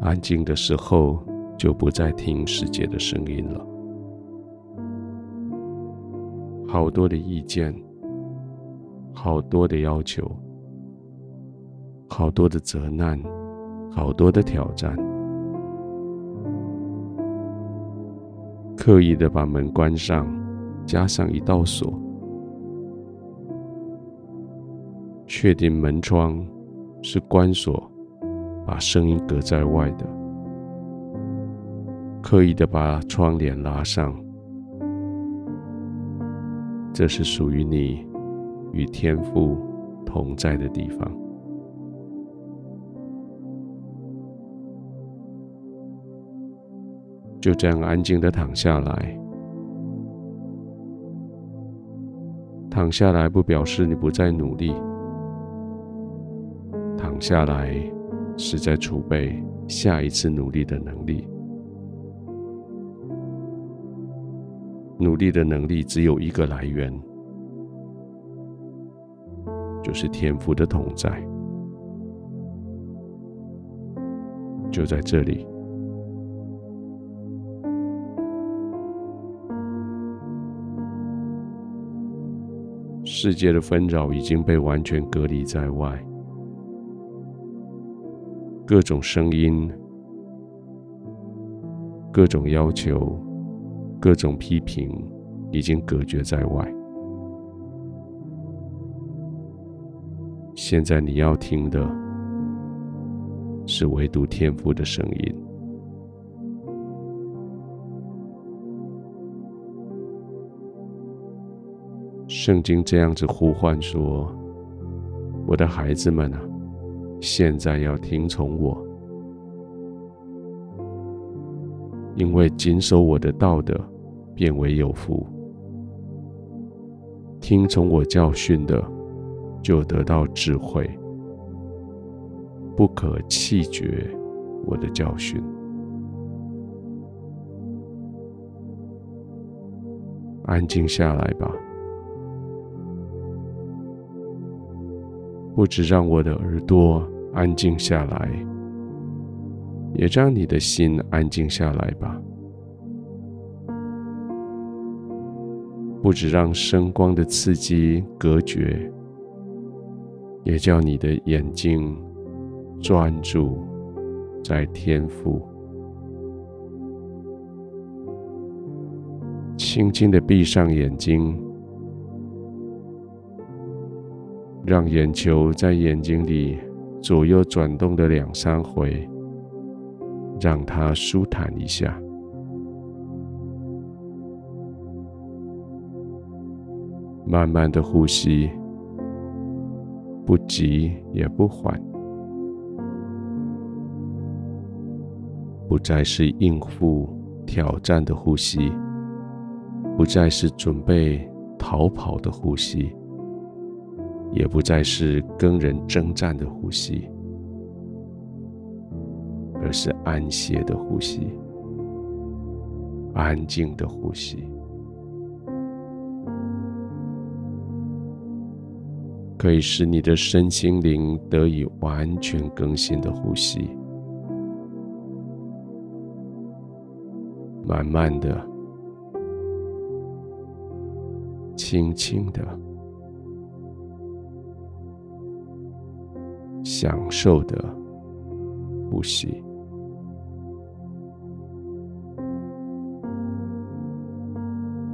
安静的时候，就不再听世界的声音了。好多的意见，好多的要求，好多的责难，好多的挑战。刻意的把门关上，加上一道锁，确定门窗是关锁，把声音隔在外的。刻意的把窗帘拉上，这是属于你与天父同在的地方。就这样安静的躺下来，躺下来不表示你不再努力，躺下来是在储备下一次努力的能力。努力的能力只有一个来源，就是天赋的同在，就在这里。世界的纷扰已经被完全隔离在外，各种声音、各种要求、各种批评已经隔绝在外。现在你要听的是唯独天父的声音。圣经这样子呼唤说：“我的孩子们啊，现在要听从我，因为谨守我的道德，便为有福；听从我教训的，就得到智慧。不可弃绝我的教训。安静下来吧。”不止让我的耳朵安静下来，也让你的心安静下来吧。不止让声光的刺激隔绝，也叫你的眼睛专注在天赋。轻轻的闭上眼睛。让眼球在眼睛里左右转动的两三回，让它舒坦一下。慢慢的呼吸，不急也不缓，不再是应付挑战的呼吸，不再是准备逃跑的呼吸。也不再是跟人征战的呼吸，而是安歇的呼吸，安静的呼吸，可以使你的身心灵得以完全更新的呼吸，慢慢的，轻轻的。享受的呼吸，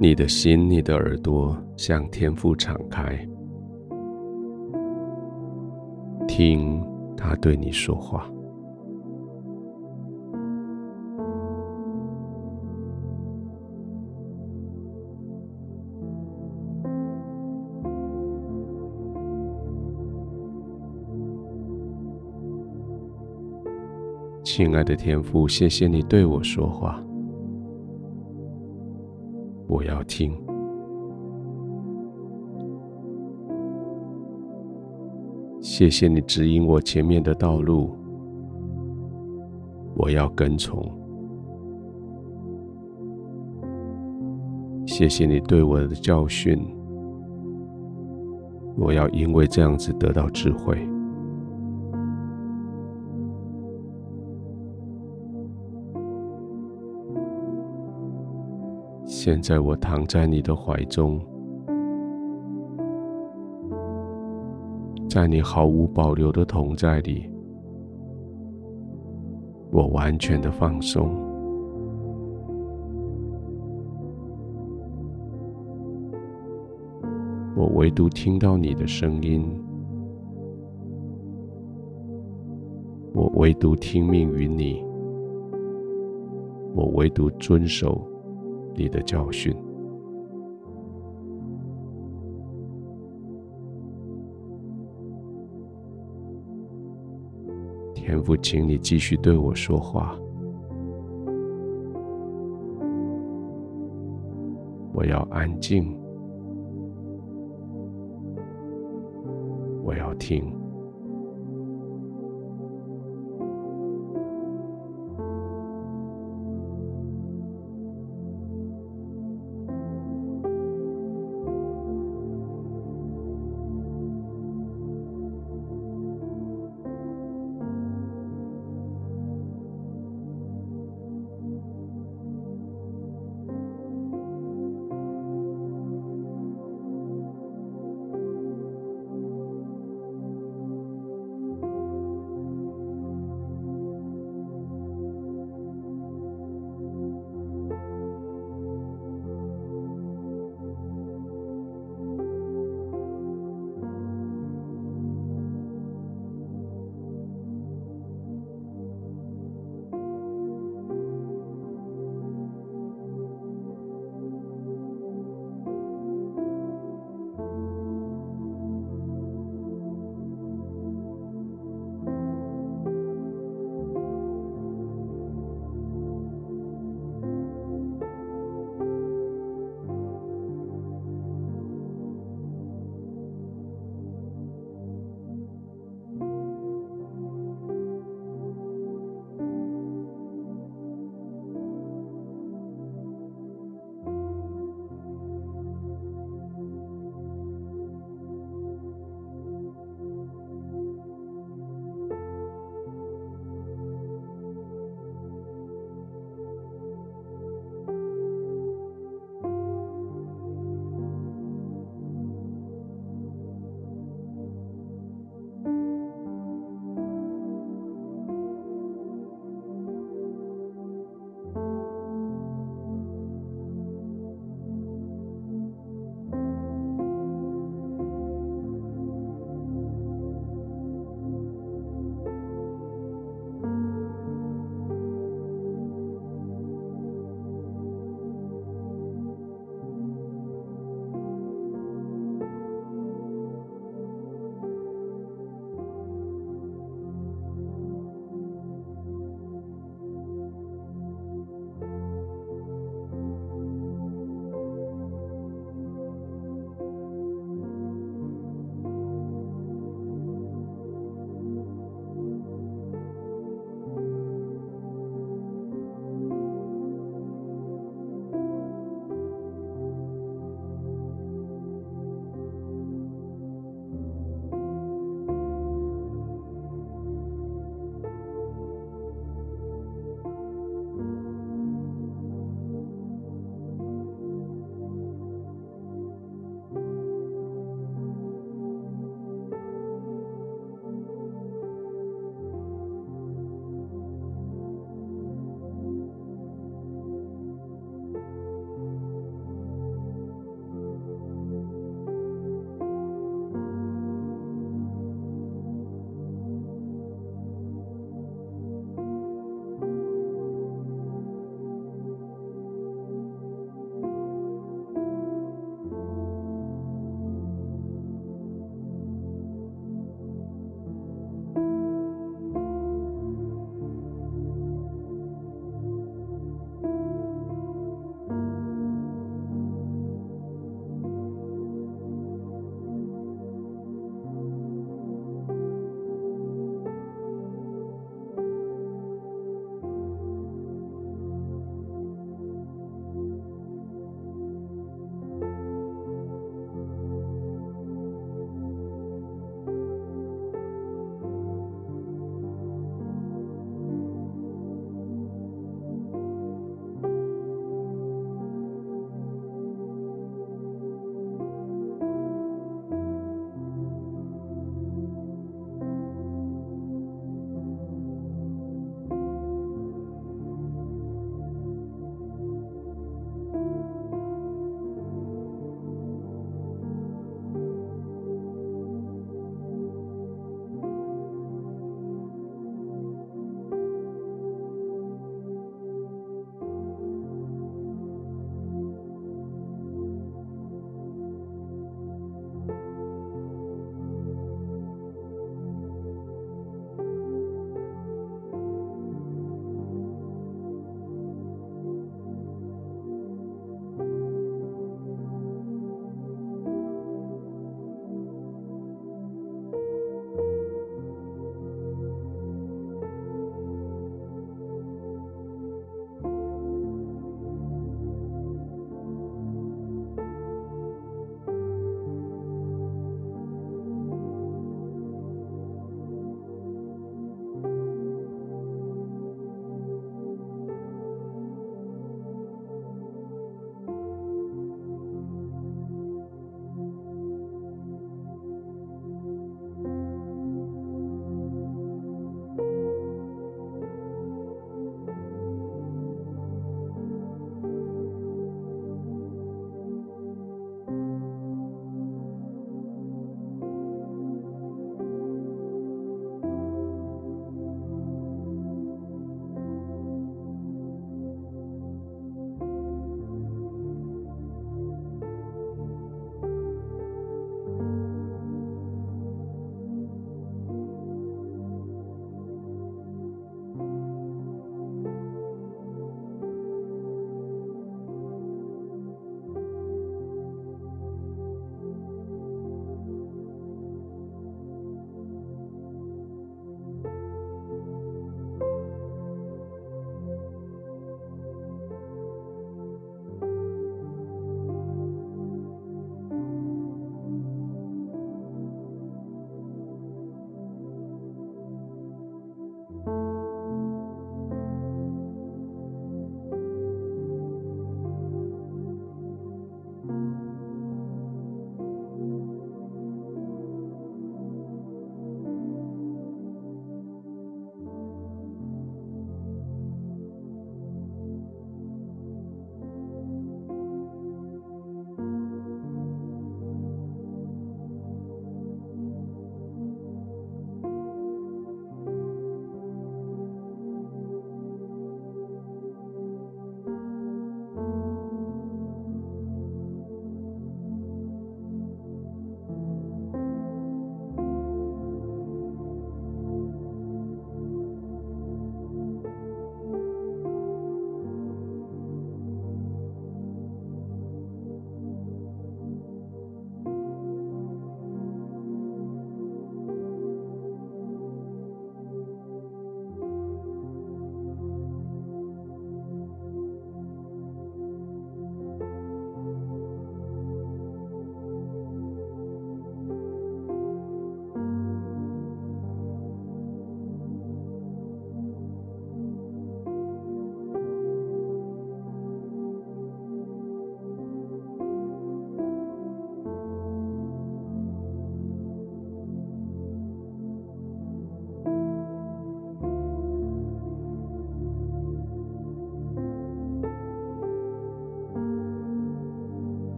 你的心、你的耳朵向天父敞开，听他对你说话。亲爱的天父，谢谢你对我说话，我要听。谢谢你指引我前面的道路，我要跟从。谢谢你对我的教训，我要因为这样子得到智慧。现在我躺在你的怀中，在你毫无保留的同在里，我完全的放松。我唯独听到你的声音，我唯独听命于你，我唯独遵守你的教训。天父，请你继续对我说话，我要安静。我要听。